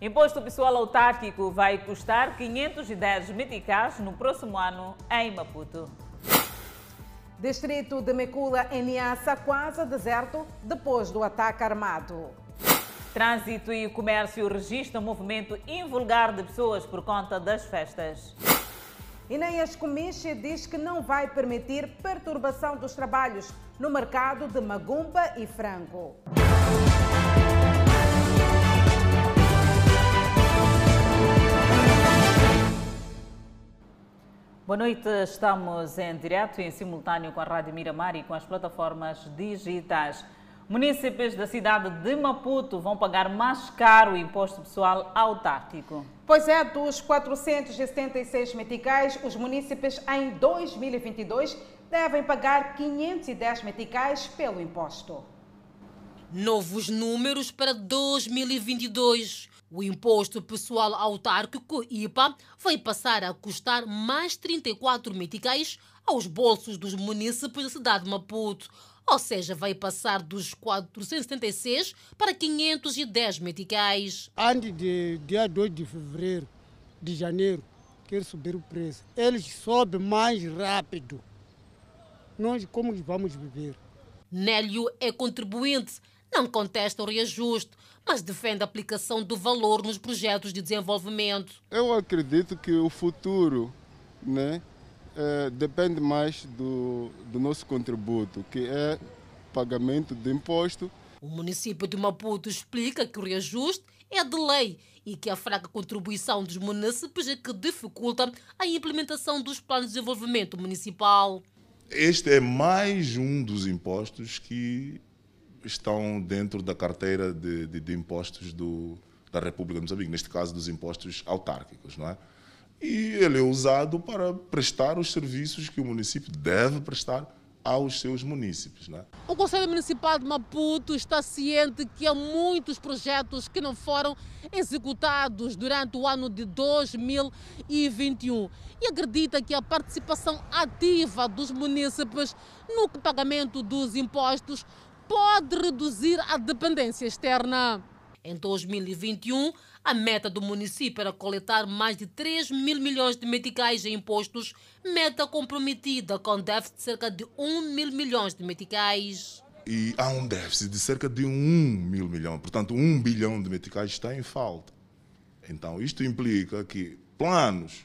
Imposto pessoal autárquico vai custar 510 meticais no próximo ano em Maputo. Distrito de Mecula, em Niassa, quase deserto depois do ataque armado. Trânsito e comércio registram movimento invulgar de pessoas por conta das festas. Inês Comiche diz que não vai permitir perturbação dos trabalhos no mercado de Magumba e Frango. Boa noite, estamos em direto e em simultâneo com a Rádio Miramar e com as plataformas digitais. Munícipes da cidade de Maputo vão pagar mais caro o imposto pessoal autárquico. Pois é, dos 476 meticais, os munícipes em 2022 devem pagar 510 meticais pelo imposto. Novos números para 2022. O imposto pessoal autárquico IPA vai passar a custar mais 34 meticais aos bolsos dos munícipes da cidade de Maputo. Ou seja, vai passar dos 476 para 510 meticais. Antes de dia 2 de fevereiro, de janeiro, quer subir o preço. Eles sobem mais rápido. Nós como vamos viver? Nélio é contribuinte não contesta o reajuste, mas defende a aplicação do valor nos projetos de desenvolvimento. Eu acredito que o futuro né, é, depende mais do, do nosso contributo, que é pagamento de imposto. O município de Maputo explica que o reajuste é de lei e que a fraca contribuição dos municípios é que dificulta a implementação dos planos de desenvolvimento municipal. Este é mais um dos impostos que estão dentro da carteira de, de, de impostos do, da República de Moçambique, neste caso dos impostos autárquicos, não é? E ele é usado para prestar os serviços que o município deve prestar aos seus municípios. Né? O Conselho Municipal de Maputo está ciente que há muitos projetos que não foram executados durante o ano de 2021 e acredita que a participação ativa dos municípios no pagamento dos impostos pode reduzir a dependência externa. Em 2021, a meta do município era coletar mais de 3 mil milhões de meticais em impostos, meta comprometida com déficit de cerca de 1 mil milhões de meticais. E há um déficit de cerca de 1 mil milhões, portanto, 1 bilhão de meticais está em falta. Então, isto implica que planos,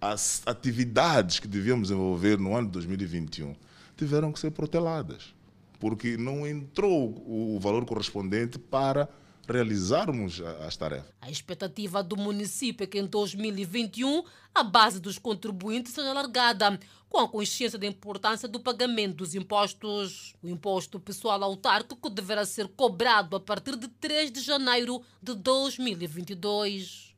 as atividades que devíamos desenvolver no ano de 2021 tiveram que ser proteladas porque não entrou o valor correspondente para realizarmos as tarefas. A expectativa do município é que em 2021 a base dos contribuintes seja alargada, com a consciência da importância do pagamento dos impostos. O imposto pessoal autárquico deverá ser cobrado a partir de 3 de janeiro de 2022.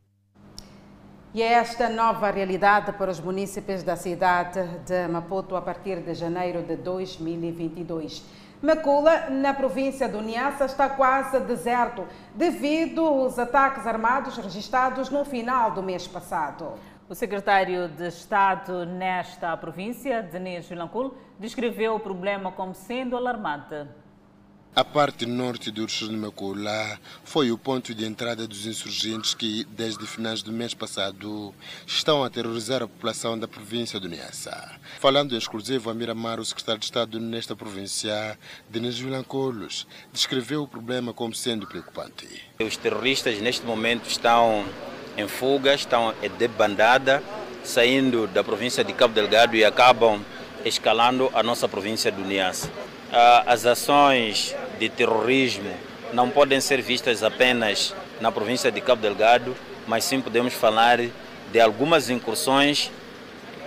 E é esta nova realidade para os municípios da cidade de Maputo a partir de janeiro de 2022. Macula, na província do Niassa, está quase deserto devido aos ataques armados registrados no final do mês passado. O secretário de Estado nesta província, Denis Vilancul, descreveu o problema como sendo alarmante. A parte norte do Macula foi o ponto de entrada dos insurgentes que, desde finais do mês passado, estão a terrorizar a população da província do Niassa. Falando em exclusivo a Miramar, o secretário de Estado nesta província, Denis Vilancolos, descreveu o problema como sendo preocupante. Os terroristas, neste momento, estão em fuga, estão de bandada, saindo da província de Cabo Delgado e acabam escalando a nossa província do Niassa. Ah, as ações de terrorismo não podem ser vistas apenas na província de Cabo Delgado, mas sim podemos falar de algumas incursões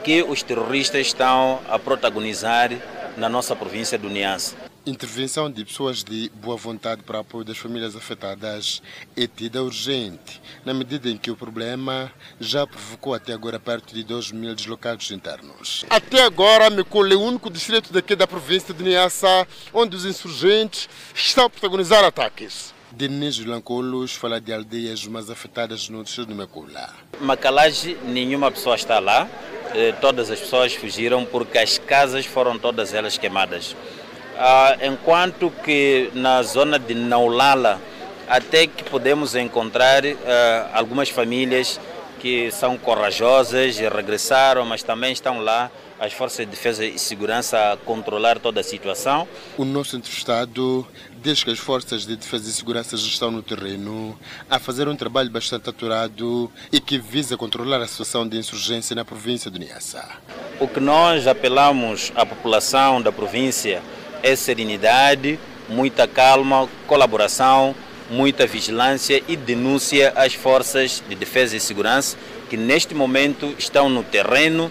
que os terroristas estão a protagonizar na nossa província do Niassa. Intervenção de pessoas de boa vontade para apoio das famílias afetadas é tida urgente, na medida em que o problema já provocou até agora perto de 2 mil deslocados internos. Até agora, Mecole é o único distrito daqui da província de Niassa onde os insurgentes estão a protagonizar ataques. Denis Lancolos fala de aldeias mais afetadas no distrito de Mecula. Macalage, nenhuma pessoa está lá. Eh, todas as pessoas fugiram porque as casas foram todas elas queimadas. Ah, enquanto que na zona de Naulala até que podemos encontrar uh, algumas famílias que são corajosas, regressaram, mas também estão lá as forças de defesa e segurança a controlar toda a situação. O nosso entrevistado diz que as forças de defesa e segurança já estão no terreno a fazer um trabalho bastante aturado e que visa controlar a situação de insurgência na província de Niassa. O que nós apelamos à população da província é serenidade, muita calma, colaboração, muita vigilância e denúncia às forças de defesa e segurança que neste momento estão no terreno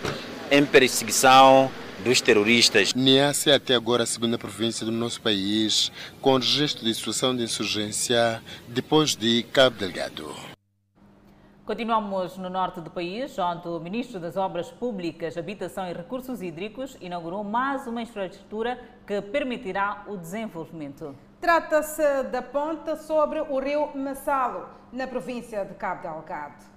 em perseguição dos terroristas. Niassa é até agora a segunda província do nosso país com registro de situação de insurgência depois de Cabo Delgado. Continuamos no norte do país, onde o Ministro das Obras Públicas, Habitação e Recursos Hídricos inaugurou mais uma infraestrutura que permitirá o desenvolvimento. Trata-se da ponte sobre o rio Massalo, na província de Cabo Delgado.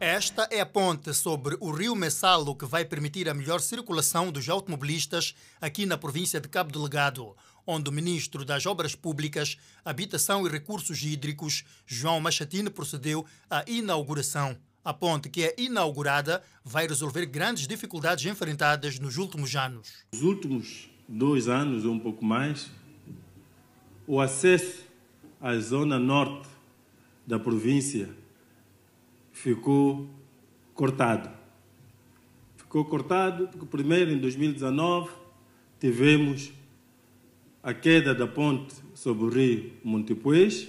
Esta é a ponte sobre o rio Messalo que vai permitir a melhor circulação dos automobilistas aqui na província de Cabo Delgado, onde o ministro das Obras Públicas, Habitação e Recursos Hídricos, João Machatine, procedeu à inauguração. A ponte que é inaugurada vai resolver grandes dificuldades enfrentadas nos últimos anos. Nos últimos dois anos ou um pouco mais, o acesso à zona norte da província ficou cortado. Ficou cortado porque, primeiro, em 2019, tivemos a queda da ponte sobre o rio Montepuez,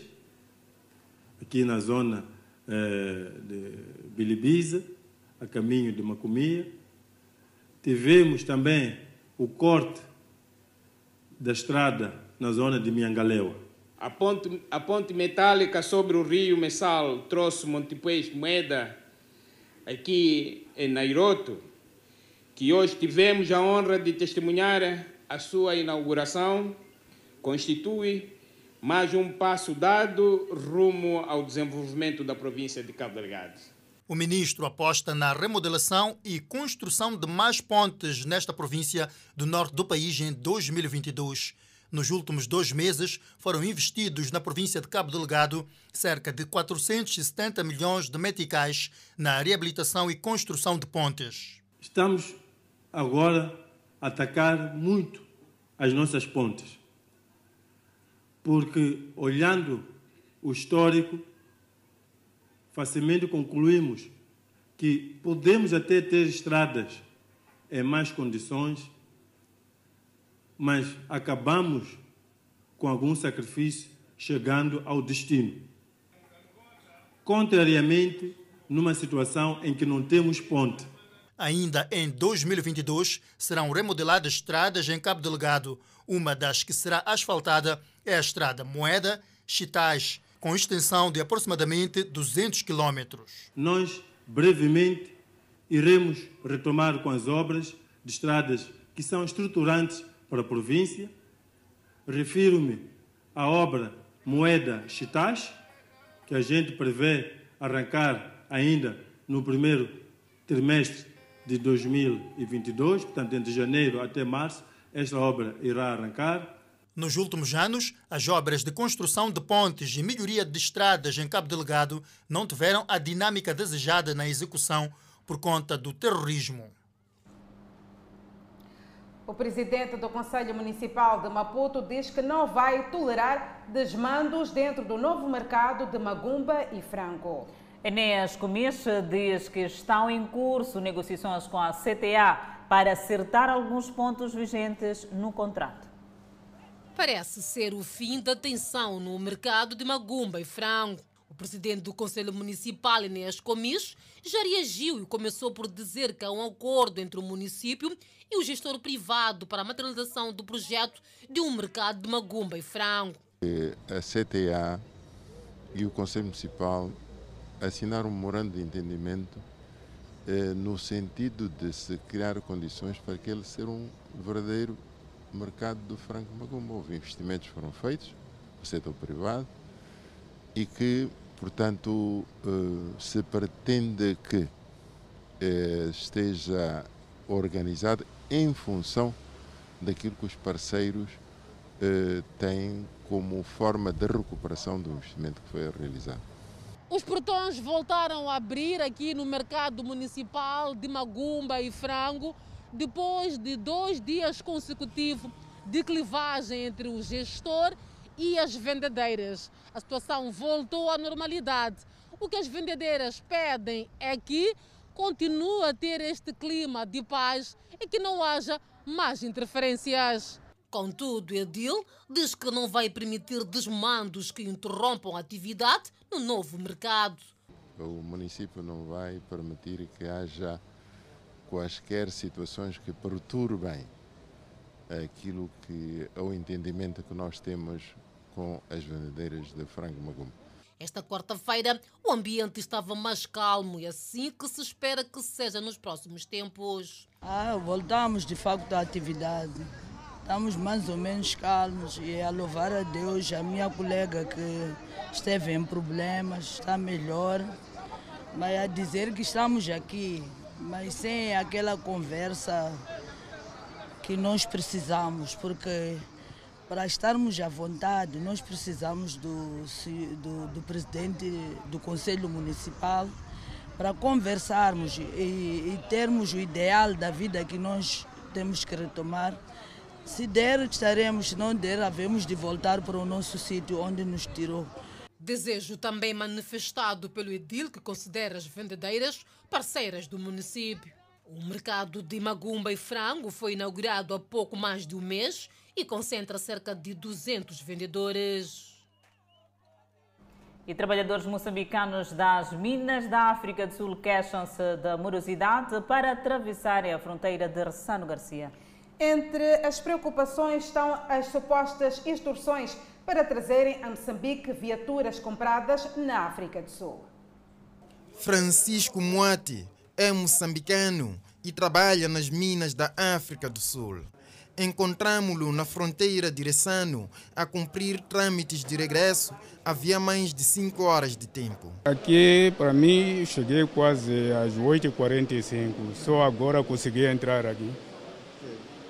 aqui na zona eh, de Bilibiza, a caminho de Macomia. Tivemos também o corte da estrada na zona de Miangaleua. A ponte, a ponte metálica sobre o rio Messal trouxe Montepuez Moeda aqui em Nairoto, que hoje tivemos a honra de testemunhar a sua inauguração, constitui mais um passo dado rumo ao desenvolvimento da província de Cabo Delgado. O ministro aposta na remodelação e construção de mais pontes nesta província do norte do país em 2022. Nos últimos dois meses, foram investidos na província de Cabo Delgado cerca de 470 milhões de meticais na reabilitação e construção de pontes. Estamos agora a atacar muito as nossas pontes, porque olhando o histórico, facilmente concluímos que podemos até ter estradas em mais condições mas acabamos com algum sacrifício chegando ao destino. Contrariamente, numa situação em que não temos ponte. Ainda em 2022 serão remodeladas estradas em Cabo Delgado. Uma das que será asfaltada é a estrada Moeda Chitais, com extensão de aproximadamente 200 quilômetros. Nós, brevemente, iremos retomar com as obras de estradas que são estruturantes para a província. Refiro-me à obra Moeda Chitash, que a gente prevê arrancar ainda no primeiro trimestre de 2022, portanto, entre janeiro até março, esta obra irá arrancar. Nos últimos anos, as obras de construção de pontes e melhoria de estradas em Cabo Delgado não tiveram a dinâmica desejada na execução por conta do terrorismo. O presidente do Conselho Municipal de Maputo diz que não vai tolerar desmandos dentro do novo mercado de Magumba e Frango. Enéas Comiche diz que estão em curso negociações com a CTA para acertar alguns pontos vigentes no contrato. Parece ser o fim da tensão no mercado de Magumba e Frango. O presidente do Conselho Municipal, Inês Comis, já reagiu e começou por dizer que há um acordo entre o município e o gestor privado para a materialização do projeto de um mercado de magumba e frango. A CTA e o Conselho Municipal assinaram um memorando de entendimento no sentido de se criar condições para que ele seja um verdadeiro mercado do frango magumba. Houve investimentos foram feitos no setor privado e que Portanto, eh, se pretende que eh, esteja organizado em função daquilo que os parceiros eh, tem como forma de recuperação do investimento que foi realizado. Os portões voltaram a abrir aqui no mercado municipal de Magumba e Frango, depois de dois dias consecutivos de clivagem entre o gestor e as vendedeiras. A situação voltou à normalidade. O que as vendedeiras pedem é que continue a ter este clima de paz e que não haja mais interferências. Contudo, Edil diz que não vai permitir desmandos que interrompam a atividade no novo mercado. O município não vai permitir que haja quaisquer situações que perturbem aquilo que é o entendimento que nós temos com as vendedeiras de frango magum. Esta quarta-feira, o ambiente estava mais calmo e assim que se espera que seja nos próximos tempos. Ah, voltamos de facto à atividade. Estamos mais ou menos calmos e a louvar a Deus, a minha colega que esteve em problemas está melhor. Mas a dizer que estamos aqui, mas sem aquela conversa que nós precisamos, porque para estarmos à vontade, nós precisamos do, do, do presidente do Conselho Municipal para conversarmos e, e, termos o ideal da vida que nós temos que retomar. Se der, estaremos, se não der, havemos de voltar para o nosso sítio onde nos tirou. Desejo também manifestado pelo Edil, que considera as vendedeiras parceiras do município. O mercado de Magumba e Frango foi inaugurado há pouco mais de um mês e concentra cerca de 200 vendedores. E trabalhadores moçambicanos das minas da África do Sul queixam-se da morosidade para atravessarem a fronteira de Ressano Garcia. Entre as preocupações estão as supostas instruções para trazerem a Moçambique viaturas compradas na África do Sul. Francisco Moati é moçambicano e trabalha nas minas da África do Sul. Encontramos-lo na fronteira de Ressano a cumprir trâmites de regresso havia mais de 5 horas de tempo. Aqui, para mim, cheguei quase às 8h45. Só agora consegui entrar aqui.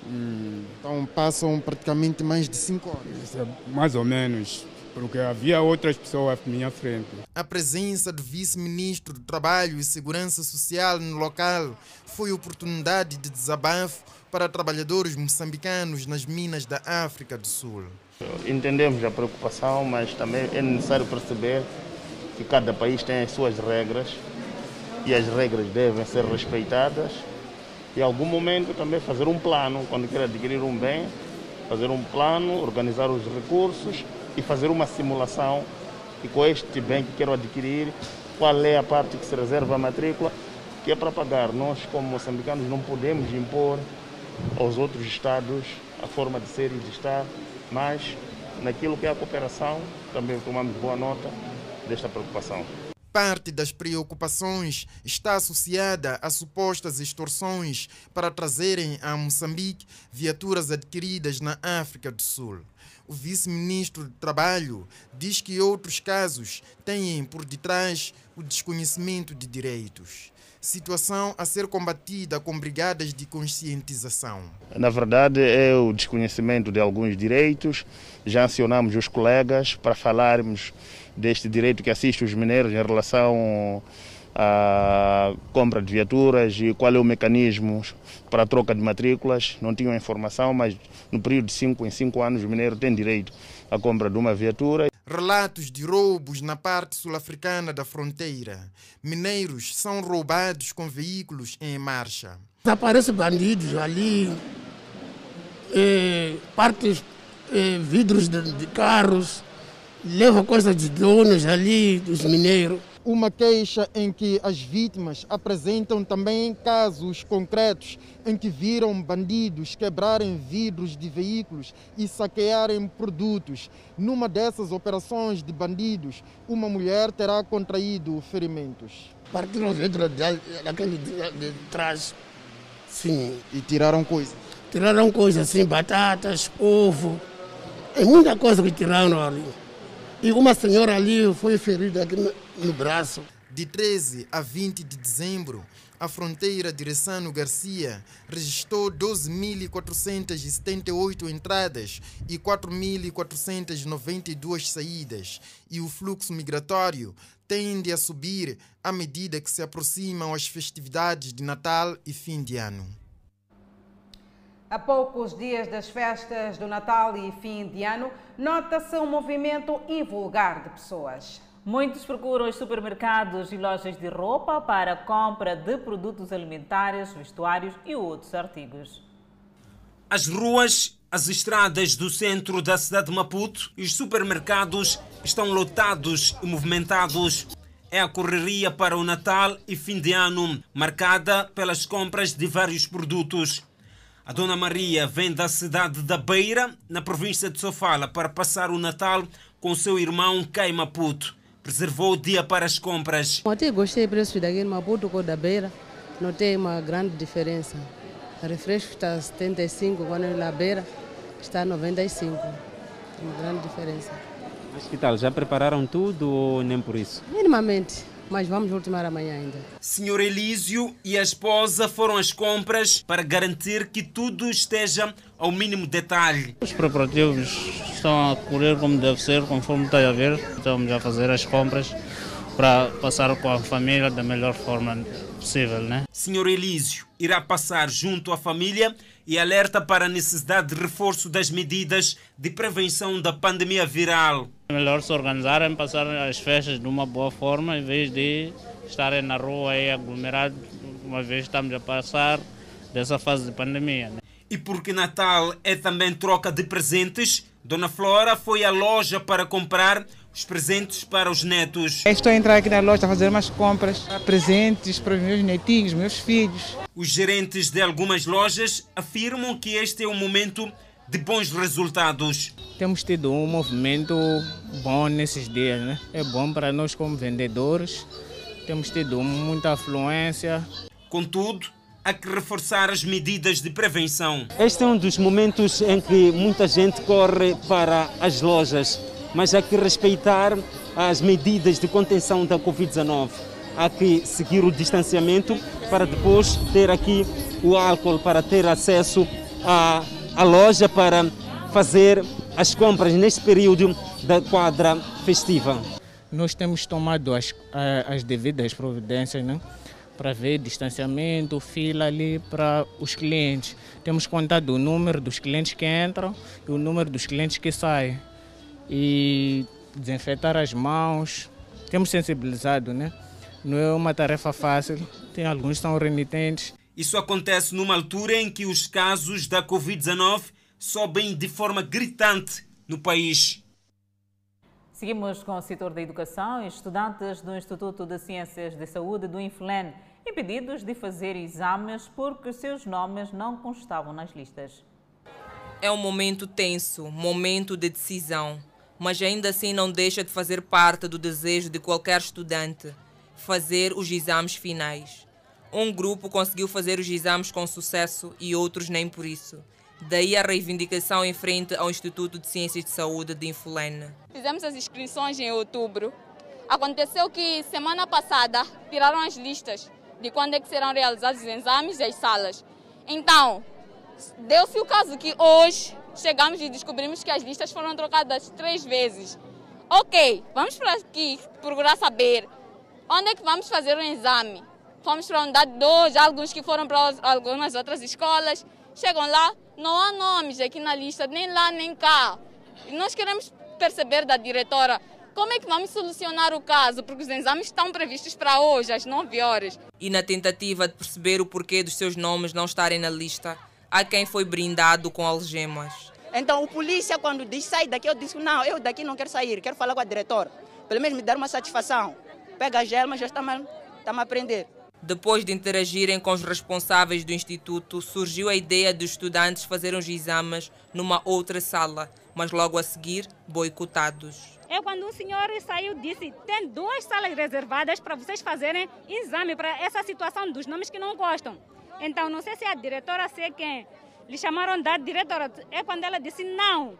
Hum, então passam praticamente mais de 5 horas. É mais ou menos porque havia outras pessoas à minha frente. A presença do vice-ministro do Trabalho e Segurança Social no local foi oportunidade de desabafo para trabalhadores moçambicanos nas minas da África do Sul. Entendemos a preocupação, mas também é necessário perceber que cada país tem as suas regras e as regras devem ser respeitadas. Em algum momento também fazer um plano, quando quer adquirir um bem, fazer um plano, organizar os recursos e fazer uma simulação e com este bem que quero adquirir, qual é a parte que se reserva a matrícula, que é para pagar. Nós, como moçambicanos, não podemos impor aos outros Estados a forma de ser e de estar, mas naquilo que é a cooperação, também tomamos boa nota desta preocupação. Parte das preocupações está associada a supostas extorsões para trazerem a Moçambique viaturas adquiridas na África do Sul. O vice-ministro do Trabalho diz que outros casos têm por detrás o desconhecimento de direitos. Situação a ser combatida com brigadas de conscientização. Na verdade, é o desconhecimento de alguns direitos. Já acionamos os colegas para falarmos deste direito que assiste os mineiros em relação à compra de viaturas e qual é o mecanismo para a troca de matrículas. Não tinham informação, mas no período de 5 em 5 anos o mineiro tem direito à compra de uma viatura. Relatos de roubos na parte sul-africana da fronteira. Mineiros são roubados com veículos em marcha. Aparecem bandidos ali, eh, partes, eh, vidros de, de carros, levam coisas de donos ali, dos mineiros uma queixa em que as vítimas apresentam também casos concretos em que viram bandidos quebrarem vidros de veículos e saquearem produtos. Numa dessas operações de bandidos, uma mulher terá contraído ferimentos. Partiram o vidro daquele de, trás, sim. E tiraram coisas? Tiraram coisas assim, batatas, ovo, é muita coisa que tiraram ali. E uma senhora ali foi ferida aqui no braço. De 13 a 20 de dezembro, a fronteira de Ressano Garcia registrou 12.478 entradas e 4.492 saídas, e o fluxo migratório tende a subir à medida que se aproximam as festividades de Natal e fim de ano. A poucos dias das festas do Natal e fim de ano, nota-se um movimento invulgar de pessoas. Muitos procuram os supermercados e lojas de roupa para a compra de produtos alimentares, vestuários e outros artigos. As ruas, as estradas do centro da cidade de Maputo e os supermercados estão lotados e movimentados. É a correria para o Natal e fim de ano, marcada pelas compras de vários produtos. A Dona Maria vem da cidade da Beira, na província de Sofala, para passar o Natal com seu irmão Cai Maputo. Preservou o dia para as compras. Até gostei do preço daqui em Maputo com da Beira. Notei uma grande diferença. O refresco está a 75, quando na Beira está a 95. Uma grande diferença. Mas que tal? Já prepararam tudo ou nem por isso? Minimamente mas vamos ultimar amanhã ainda. Senhor Elísio e a esposa foram às compras para garantir que tudo esteja ao mínimo detalhe. Os preparativos estão a correr como deve ser, conforme está a ver. Estamos a fazer as compras para passar com a família da melhor forma possível, né? Senhor Elísio irá passar junto à família e alerta para a necessidade de reforço das medidas de prevenção da pandemia viral. É melhor se organizarem, passar as festas de uma boa forma, em vez de estarem na rua e aglomerados, uma vez estamos a passar dessa fase de pandemia. Né? E porque Natal é também troca de presentes, Dona Flora foi à loja para comprar os presentes para os netos. Estou a entrar aqui na loja a fazer umas compras, presentes para os meus netinhos, meus filhos. Os gerentes de algumas lojas afirmam que este é um momento de bons resultados. Temos tido um movimento bom nesses dias, né? É bom para nós como vendedores. Temos tido muita afluência. Contudo, há que reforçar as medidas de prevenção. Este é um dos momentos em que muita gente corre para as lojas mas há que respeitar as medidas de contenção da Covid-19. Há que seguir o distanciamento para depois ter aqui o álcool para ter acesso à, à loja para fazer as compras neste período da quadra festiva. Nós temos tomado as, as devidas providências, né? Para ver distanciamento, fila ali para os clientes. Temos contado o número dos clientes que entram e o número dos clientes que saem e desinfetar as mãos. Temos sensibilizado, né? Não é uma tarefa fácil, tem alguns que são renitentes. Isso acontece numa altura em que os casos da Covid-19 sobem de forma gritante no país. Seguimos com o setor da educação. Estudantes do Instituto de Ciências de Saúde do Inflen impedidos de fazer exames porque seus nomes não constavam nas listas. É um momento tenso, momento de decisão mas ainda assim não deixa de fazer parte do desejo de qualquer estudante fazer os exames finais. Um grupo conseguiu fazer os exames com sucesso e outros nem por isso. Daí a reivindicação em frente ao Instituto de Ciências de Saúde de Infulene. Fizemos as inscrições em outubro. Aconteceu que semana passada tiraram as listas de quando é que serão realizados os exames e as salas. Então, deu-se o caso que hoje chegamos e descobrimos que as listas foram trocadas três vezes. Ok, vamos para aqui procurar saber onde é que vamos fazer o exame. Fomos para a unidade 2, alguns que foram para algumas outras escolas. Chegam lá, não há nomes aqui na lista, nem lá nem cá. E nós queremos perceber da diretora como é que vamos solucionar o caso, porque os exames estão previstos para hoje, às 9 horas. E na tentativa de perceber o porquê dos seus nomes não estarem na lista, há quem foi brindado com algemas. Então o polícia quando diz sai daqui, eu disse não, eu daqui não quero sair, quero falar com a diretora. Pelo menos me dar uma satisfação. Pega a gelma, já está-me está a aprender. Depois de interagirem com os responsáveis do instituto, surgiu a ideia dos estudantes fazerem os exames numa outra sala, mas logo a seguir boicotados. É quando um senhor saiu disse tem duas salas reservadas para vocês fazerem exame para essa situação dos nomes que não gostam. Então, não sei se é a diretora, se é quem. Lhe chamaram da diretora. É quando ela disse: não,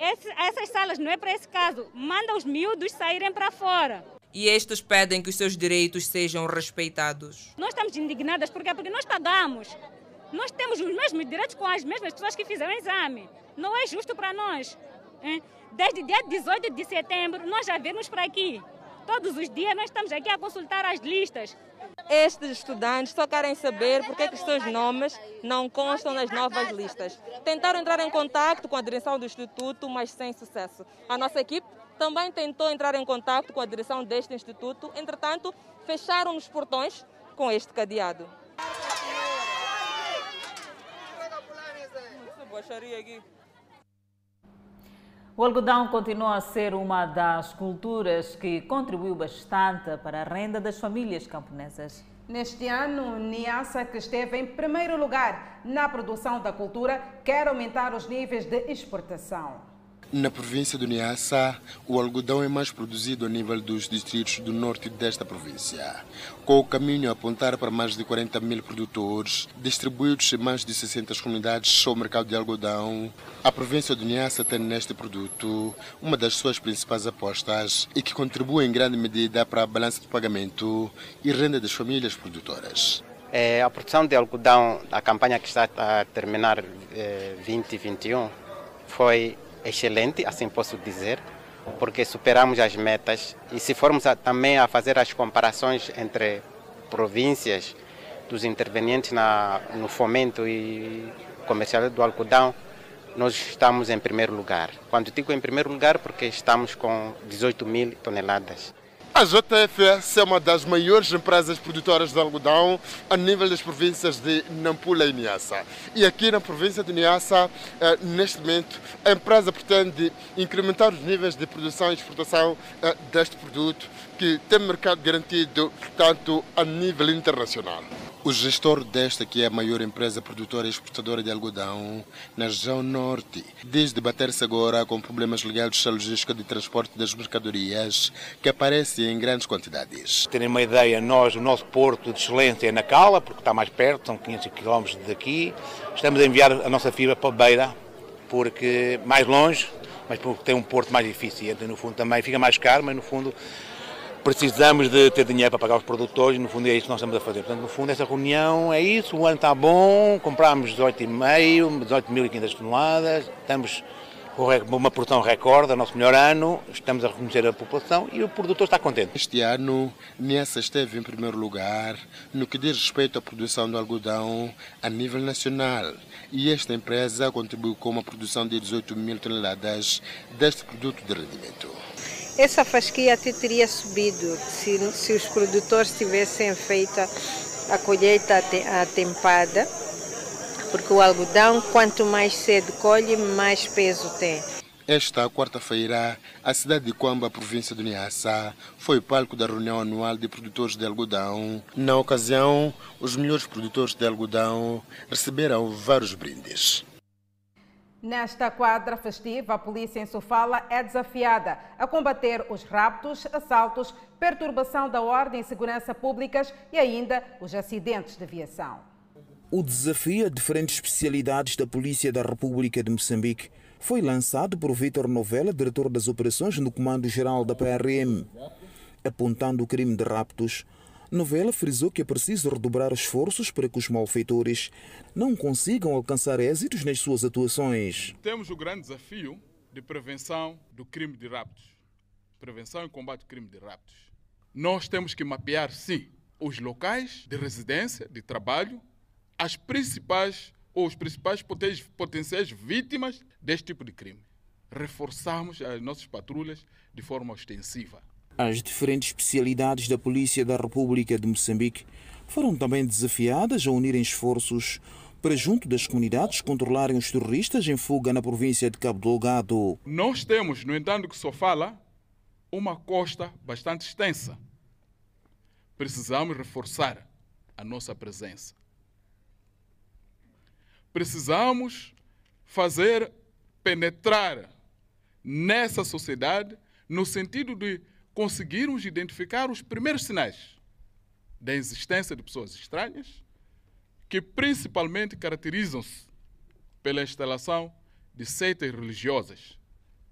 esse, essas salas não é para esse caso. Manda os miúdos saírem para fora. e estes pedem que os seus direitos sejam respeitados. Nós estamos indignadas porque, porque nós pagamos. Nós temos os mesmos direitos com as mesmas pessoas que fizeram o exame. Não é justo para nós. Hein? Desde dia 18 de setembro, nós já vimos para aqui. Todos os dias nós estamos aqui a consultar as listas. Estes estudantes só querem saber por que os seus nomes não constam nas novas listas. Tentaram entrar em contato com a direção do Instituto, mas sem sucesso. A nossa equipe também tentou entrar em contato com a direção deste instituto, entretanto, fecharam os portões com este cadeado. O algodão continua a ser uma das culturas que contribuiu bastante para a renda das famílias camponesas. Neste ano, Niassa, que esteve em primeiro lugar na produção da cultura, quer aumentar os níveis de exportação. Na província do Niassa, o algodão é mais produzido a nível dos distritos do norte desta província, com o caminho a apontar para mais de 40 mil produtores, distribuídos em mais de 60 comunidades ao mercado de algodão. A província do Niassa tem neste produto uma das suas principais apostas e que contribui em grande medida para a balança de pagamento e renda das famílias produtoras. É, a produção de algodão, a campanha que está a terminar é, 2021, foi excelente, assim posso dizer, porque superamos as metas e se formos a, também a fazer as comparações entre províncias dos intervenientes na, no fomento e comercial do algodão, nós estamos em primeiro lugar. Quando digo em primeiro lugar, porque estamos com 18 mil toneladas. A JFS é uma das maiores empresas produtoras de algodão a nível das províncias de Nampula e Niassa. E aqui na província de Niassa, eh, neste momento, a empresa pretende incrementar os níveis de produção e exportação eh, deste produto, que tem mercado garantido tanto a nível internacional. O gestor desta, que é a maior empresa produtora e exportadora de algodão na região norte, diz debater-se agora com problemas ligados à logística de transporte das mercadorias, que aparecem em grandes quantidades. Terem uma ideia, nós, o nosso porto de excelência é na Cala, porque está mais perto, são 500 km daqui. Estamos a enviar a nossa fibra para Beira, porque mais longe, mas porque tem um porto mais eficiente. No fundo também fica mais caro, mas no fundo precisamos de ter dinheiro para pagar os produtores e no fundo é isso que nós estamos a fazer. Portanto, no fundo essa reunião é isso, o ano está bom, compramos 18,5, 18.500 toneladas, estamos com uma produção recorde, é o nosso melhor ano, estamos a reconhecer a população e o produtor está contente. Este ano, Niassa esteve em primeiro lugar no que diz respeito à produção do algodão a nível nacional e esta empresa contribuiu com uma produção de 18 mil toneladas deste produto de rendimento. Essa fasquia até teria subido se, se os produtores tivessem feito a colheita atempada, porque o algodão, quanto mais cedo colhe, mais peso tem. Esta quarta-feira, a cidade de Quamba, província do Niassa, foi palco da reunião anual de produtores de algodão. Na ocasião, os melhores produtores de algodão receberam vários brindes. Nesta quadra festiva, a polícia em Sofala é desafiada a combater os raptos, assaltos, perturbação da ordem e segurança públicas e ainda os acidentes de aviação. O desafio a diferentes especialidades da Polícia da República de Moçambique foi lançado por Vítor Novela, diretor das operações no Comando-Geral da PRM. Apontando o crime de raptos, Novela frisou que é preciso redobrar esforços para que os malfeitores não consigam alcançar êxitos nas suas atuações. Temos o grande desafio de prevenção do crime de raptos. Prevenção e combate ao crime de raptos. Nós temos que mapear, sim, os locais de residência, de trabalho, as principais ou os principais potenciais vítimas deste tipo de crime. Reforçarmos as nossas patrulhas de forma ostensiva. As diferentes especialidades da Polícia da República de Moçambique foram também desafiadas a unirem esforços para, junto das comunidades, controlarem os terroristas em fuga na província de Cabo Delgado. Nós temos, no entanto, que só fala, uma costa bastante extensa. Precisamos reforçar a nossa presença. Precisamos fazer penetrar nessa sociedade no sentido de conseguirmos identificar os primeiros sinais da existência de pessoas estranhas, que principalmente caracterizam-se pela instalação de seitas religiosas,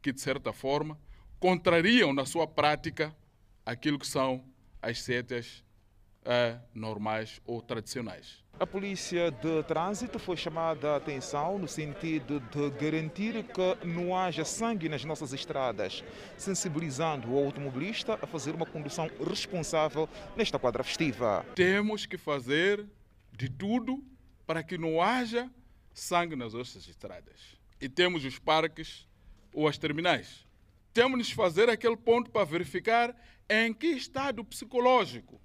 que de certa forma contrariam na sua prática aquilo que são as setas uh, normais ou tradicionais. A polícia de trânsito foi chamada a atenção no sentido de garantir que não haja sangue nas nossas estradas, sensibilizando o automobilista a fazer uma condução responsável nesta quadra festiva. Temos que fazer de tudo para que não haja sangue nas nossas estradas. E temos os parques ou as terminais. Temos de fazer aquele ponto para verificar em que estado psicológico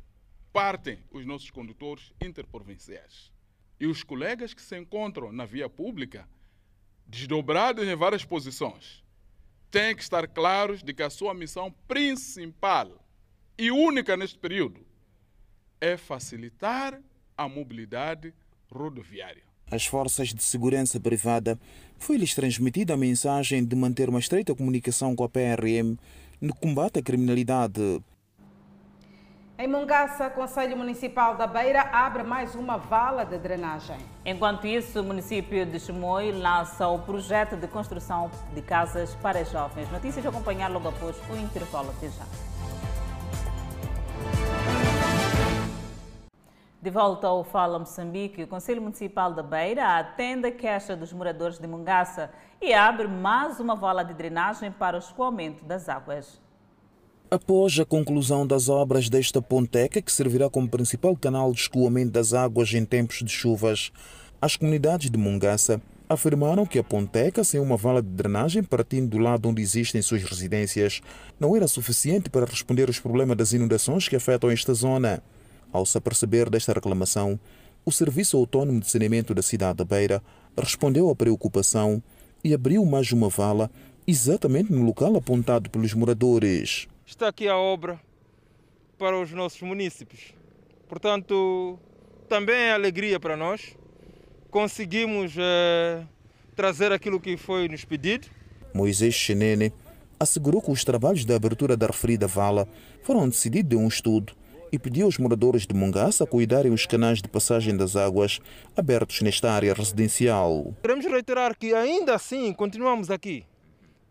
partem os nossos condutores interprovinciais. E os colegas que se encontram na via pública, desdobrados em várias posições, têm que estar claros de que a sua missão principal e única neste período é facilitar a mobilidade rodoviária. As forças de segurança privada foi-lhes transmitida a mensagem de manter uma estreita comunicação com a PRM no combate à criminalidade em Mongaça, Conselho Municipal da Beira abre mais uma vala de drenagem. Enquanto isso, o município de Chimoio lança o projeto de construção de casas para jovens. Notícias a acompanhar logo após o intervalo. Até já. De volta ao Fala Moçambique, o Conselho Municipal da Beira atende a queixa dos moradores de Mongaça e abre mais uma vala de drenagem para o escoamento das águas. Após a conclusão das obras desta ponteca, que servirá como principal canal de escoamento das águas em tempos de chuvas, as comunidades de Mungaça afirmaram que a ponteca, sem uma vala de drenagem partindo do lado onde existem suas residências, não era suficiente para responder aos problemas das inundações que afetam esta zona. Ao se aperceber desta reclamação, o Serviço Autônomo de Saneamento da cidade da Beira respondeu à preocupação e abriu mais uma vala exatamente no local apontado pelos moradores está aqui a obra para os nossos municípios. Portanto, também é alegria para nós. Conseguimos é, trazer aquilo que foi nos pedido. Moisés Chenene assegurou que os trabalhos de abertura da referida vala foram decididos de um estudo e pediu aos moradores de Mongaça cuidarem os canais de passagem das águas abertos nesta área residencial. Queremos reiterar que ainda assim continuamos aqui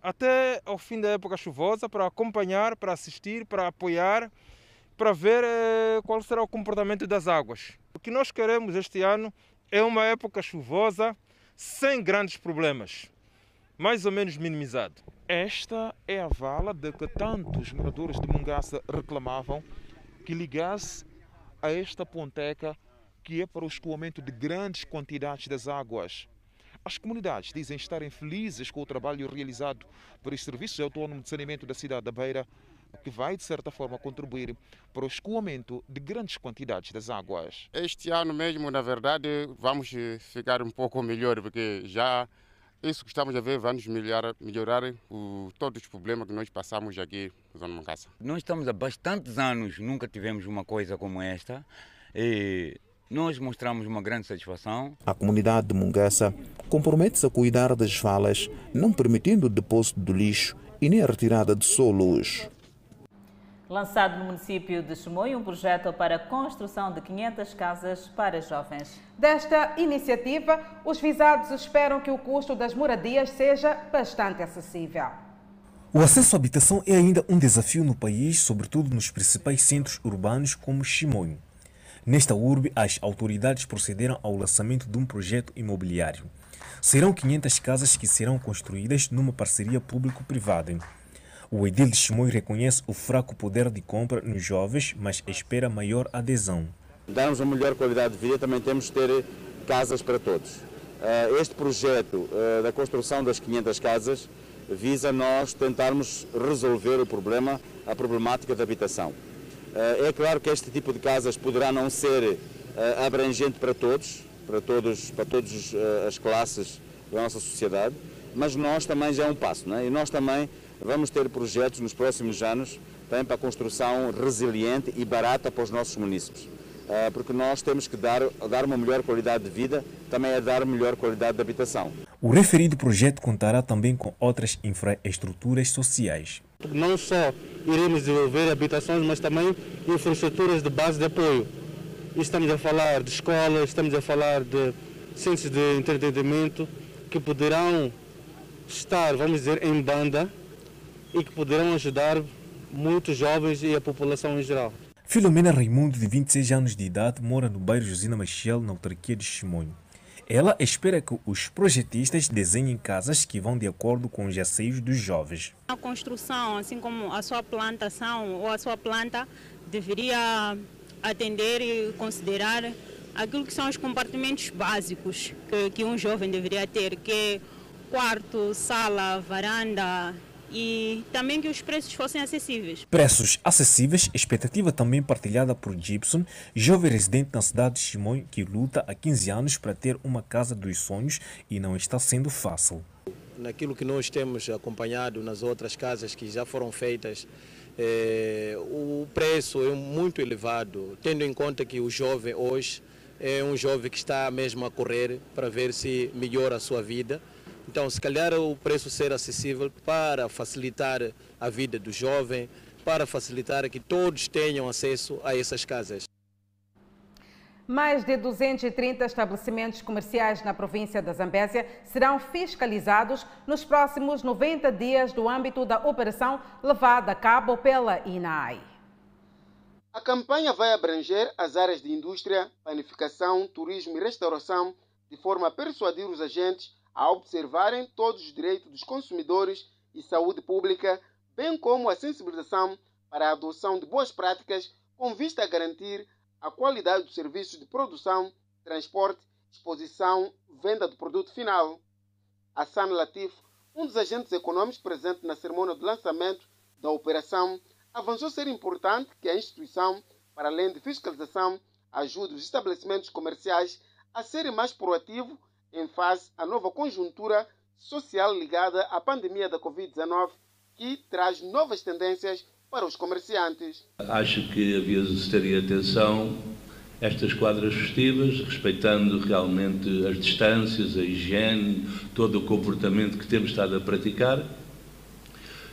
até ao fim da época chuvosa para acompanhar, para assistir, para apoiar, para ver eh, qual será o comportamento das águas. O que nós queremos este ano é uma época chuvosa sem grandes problemas, mais ou menos minimizado. Esta é a vala de que tantos moradores de Mungaça reclamavam que ligasse a esta ponteca que é para o escoamento de grandes quantidades das águas. As comunidades dizem estarem felizes com o trabalho realizado pelos serviços autónomos de saneamento da cidade da Beira, que vai, de certa forma, contribuir para o escoamento de grandes quantidades das águas. Este ano mesmo, na verdade, vamos ficar um pouco melhor, porque já isso que estamos a ver vai nos melhorar, melhorar o, todos os problemas que nós passamos aqui na Zona Mancassa. Nós estamos há bastantes anos, nunca tivemos uma coisa como esta. E nós mostramos uma grande satisfação. A comunidade de Mungaça compromete-se a cuidar das valas, não permitindo o depósito do lixo e nem a retirada de solos. Lançado no município de Chimoio um projeto para a construção de 500 casas para jovens. Desta iniciativa, os visados esperam que o custo das moradias seja bastante acessível. O acesso à habitação é ainda um desafio no país, sobretudo nos principais centros urbanos como Chimoio. Nesta urbe, as autoridades procederam ao lançamento de um projeto imobiliário. Serão 500 casas que serão construídas numa parceria público-privada. O edil de Chimoio reconhece o fraco poder de compra nos jovens, mas espera maior adesão. Darmos uma melhor qualidade de vida, também temos de ter casas para todos. Eh, este projeto eh, da construção das 500 casas visa nós tentarmos resolver o problema, a problemática da habitação. Eh, é claro que este tipo de casas poderá não ser eh, abrangente para todos, para todos, para todas eh, as classes da nossa sociedade, mas nós também já é um passo, não é? E nós também vamos ter projetos nos próximos anos também para a construção resiliente e barata para os nossos municípios. Porque nós temos que dar, dar uma melhor qualidade de vida, também é dar melhor qualidade de habitação. O referido projeto contará também com outras infraestruturas sociais. Não só iremos desenvolver habitações, mas também infraestruturas de base de apoio. Estamos a falar de escolas, estamos a falar de centros de entretenimento que poderão estar, vamos dizer, em banda e que poderão ajudar muitos jovens e a população em geral. Filomena Raimundo, de 26 anos de idade, mora no bairro Josina Machiel, na autarquia de Chimonho. Ela espera que os projetistas desenhem casas que vão de acordo com os anseios dos jovens. A construção, assim como a sua plantação ou a sua planta, deveria atender e considerar aquilo que são os compartimentos básicos que, que um jovem deveria ter, que é quarto, sala, varanda, e também que os preços fossem acessíveis. Preços acessíveis, expectativa também partilhada por Gibson, jovem residente na cidade de Chimoio que luta há 15 anos para ter uma casa dos sonhos e não está sendo fácil. Naquilo que nós temos acompanhado nas outras casas que já foram feitas, é, o preço é muito elevado, tendo em conta que o jovem hoje é um jovem que está mesmo a correr para ver se melhora a sua vida. Então, se calhar o preço ser acessível para facilitar a vida do jovem, para facilitar que todos tenham acesso a essas casas. Mais de 230 estabelecimentos comerciais na província da Zambésia serão fiscalizados nos próximos 90 dias do âmbito da operação levada a cabo pela INAI. A campanha vai abranger as áreas de indústria, panificação, turismo e restauração, de forma a persuadir os agentes a observarem todos os direitos dos consumidores e saúde pública, bem como a sensibilização para a adoção de boas práticas com vista a garantir a qualidade dos serviços de produção, transporte, exposição, venda do produto final. Hassan Latif, um dos agentes econômicos presente na cerimônia de lançamento da operação, avançou ser importante que a instituição, para além de fiscalização, ajude os estabelecimentos comerciais a serem mais proativos em face à nova conjuntura social ligada à pandemia da Covid-19, que traz novas tendências para os comerciantes. Acho que havia de ter atenção estas quadras festivas, respeitando realmente as distâncias, a higiene, todo o comportamento que temos estado a praticar.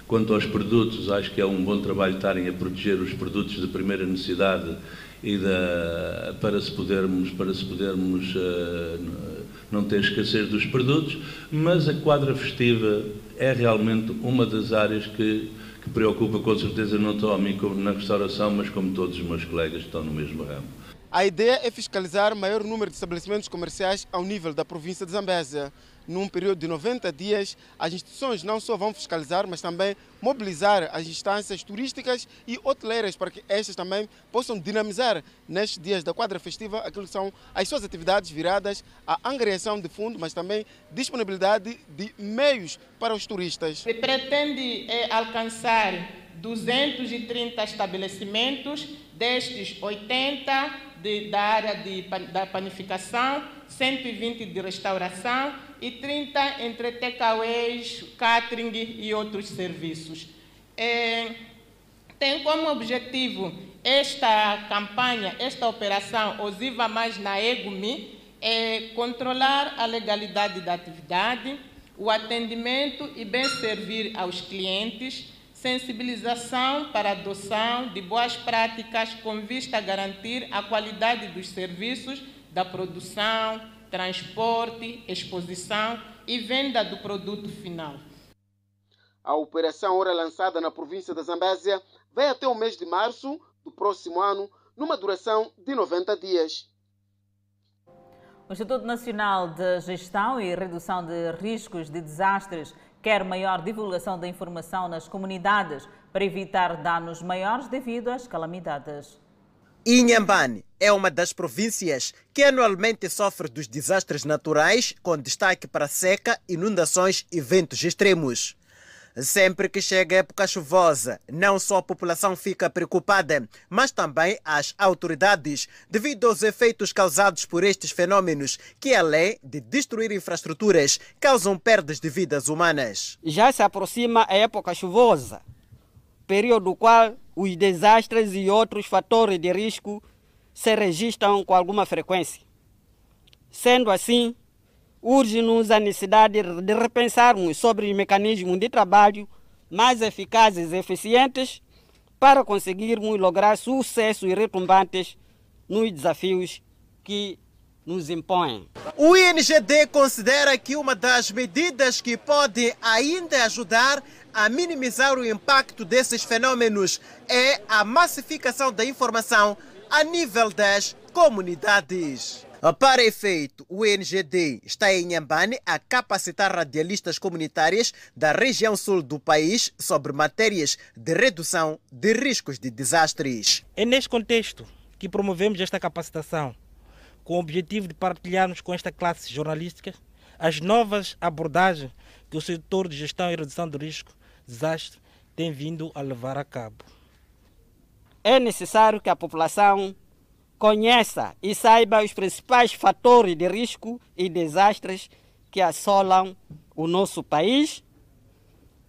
Quanto aos produtos, acho que é um bom trabalho estarem a proteger os produtos de primeira necessidade e da, para se podermos, para se podermos uh, não ter escassez dos produtos, mas a quadra festiva é realmente uma das áreas que, que preocupa com certeza não só a mim como na restauração, mas como todos os meus colegas que estão no mesmo ramo. A ideia é fiscalizar o maior número de estabelecimentos comerciais ao nível da província de Zambésia num período de 90 dias, as instituições não só vão fiscalizar, mas também mobilizar as instâncias turísticas e hoteleiras para que estas também possam dinamizar nestes dias da quadra festiva aquilo que são as suas atividades viradas à angariação de fundo, mas também disponibilidade de meios para os turistas. Se pretende é, alcançar 230 estabelecimentos, destes 80 de, da área de, da panificação, 120 de restauração e 30 entre takeaways, catering e outros serviços. É, tem como objetivo esta campanha, esta operação Osiva Mais na EGUMI, é controlar a legalidade da atividade, o atendimento e bem servir aos clientes, sensibilização para a adoção de boas práticas com vista a garantir a qualidade dos serviços da produção, transporte, exposição e venda do produto final. A operação ora lançada na província da Zambésia vai até o mês de março do próximo ano, numa duração de 90 dias. O Instituto Nacional de Gestão e Redução de Riscos de Desastres quer maior divulgação da informação nas comunidades para evitar danos maiores devido às calamidades. Inhambane é uma das províncias que anualmente sofre dos desastres naturais, com destaque para seca, inundações e ventos extremos. Sempre que chega a época chuvosa, não só a população fica preocupada, mas também as autoridades, devido aos efeitos causados por estes fenômenos, que além de destruir infraestruturas, causam perdas de vidas humanas. Já se aproxima a época chuvosa, período qual os desastres e outros fatores de risco se registram com alguma frequência. Sendo assim, urge-nos a necessidade de repensarmos sobre os mecanismos de trabalho mais eficazes e eficientes para conseguirmos lograr sucessos retumbantes nos desafios que nos impõem. O INGD considera que uma das medidas que pode ainda ajudar a minimizar o impacto desses fenômenos é a massificação da informação a nível das comunidades. Para efeito, o INGD está em Nhambane a capacitar radialistas comunitárias da região sul do país sobre matérias de redução de riscos de desastres. É neste contexto que promovemos esta capacitação, com o objetivo de partilharmos com esta classe jornalística as novas abordagens que o setor de gestão e redução de risco de desastre tem vindo a levar a cabo. É necessário que a população conheça e saiba os principais fatores de risco e desastres que assolam o nosso país,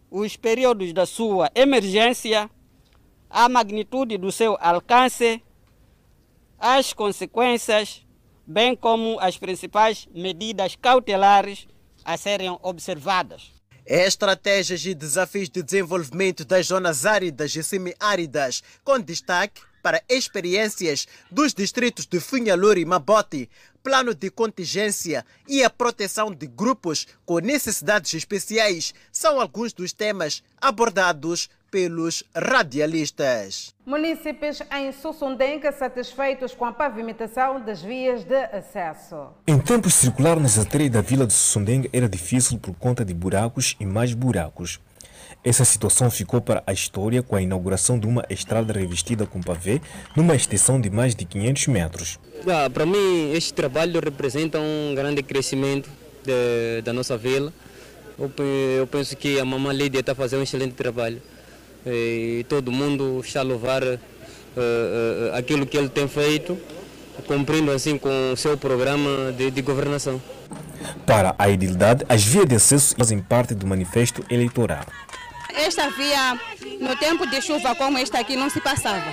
os períodos da sua emergência, a magnitude do seu alcance, as consequências, bem como as principais medidas cautelares a serem observadas. Estratégias e desafios de desenvolvimento das zonas áridas e semiáridas, com destaque para experiências dos distritos de Funhalur e Mabote, plano de contingência e a proteção de grupos com necessidades especiais são alguns dos temas abordados pelos radialistas. Munícipes em Sussundenga satisfeitos com a pavimentação das vias de acesso. Em tempos circular nas artérias da vila de Sussundenga era difícil por conta de buracos e mais buracos. Essa situação ficou para a história com a inauguração de uma estrada revestida com pavê numa extensão de mais de 500 metros. Ah, para mim, este trabalho representa um grande crescimento de, da nossa vila. Eu, eu, penso que a Mamãe Lídia está fazendo um excelente trabalho e todo mundo está a louvar uh, uh, aquilo que ele tem feito, cumprindo assim com o seu programa de, de governação. Para a edilidade, as vias de acesso fazem parte do manifesto eleitoral. Esta via, no tempo de chuva como esta aqui, não se passava.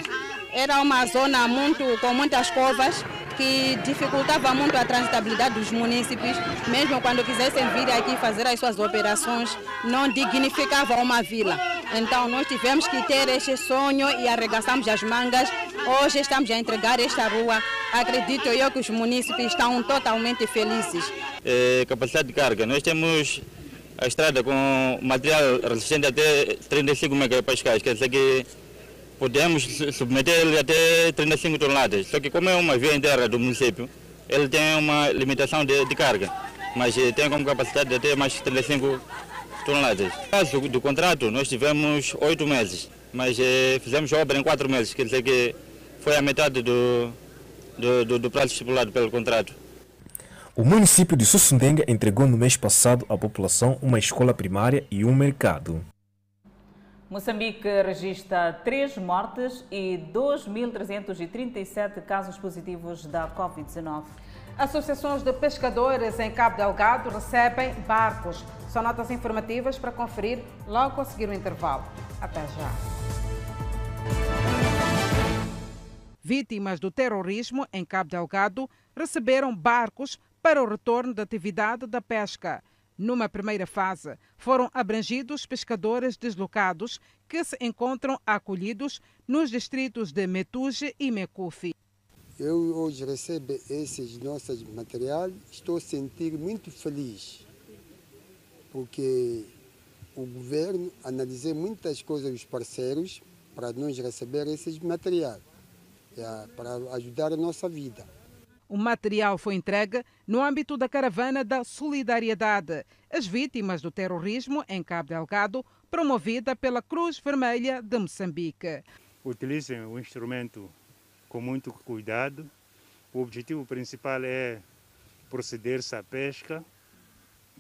Era uma zona muito, com muitas covas que dificultava muito a transitabilidade dos munícipes, mesmo quando quisessem vir aqui fazer as suas operações, não dignificava uma vila. Então nós tivemos que ter este sonho e arregaçamos as mangas. Hoje estamos a entregar esta rua. Acredito eu que os munícipes estão totalmente felizes. É, capacidade de carga, nós temos a estrada com material resistente até 35 megapascais, quer dizer que podemos submeter ele até 35 toneladas. Só que como é uma via inteira do município, ele tem uma limitação de, de carga, mas tem como capacidade de até mais 35 toneladas. No caso do contrato, nós tivemos oito meses, mas eh, fizemos a obra em quatro meses, quer dizer que foi a metade do, do, do, do prazo estipulado pelo contrato. O município de Sussundenga entregou no mês passado à população uma escola primária e um mercado. Moçambique registra três mortes e 2.337 casos positivos da Covid-19. Associações de pescadores em Cabo Delgado recebem barcos. São notas informativas para conferir logo a seguir o intervalo. Até já. Vítimas do terrorismo em Cabo Delgado receberam barcos para o retorno da atividade da pesca. Numa primeira fase, foram abrangidos pescadores deslocados que se encontram acolhidos nos distritos de Metuge e Mecufi. Eu hoje recebo esses nossos materiais, estou a sentir muito feliz, porque o governo analisou muitas coisas dos parceiros para nós receber esses materiais, para ajudar a nossa vida. O material foi entregue no âmbito da Caravana da Solidariedade, as vítimas do terrorismo em Cabo Delgado, promovida pela Cruz Vermelha de Moçambique. Utilizem o instrumento com muito cuidado. O objetivo principal é proceder-se à pesca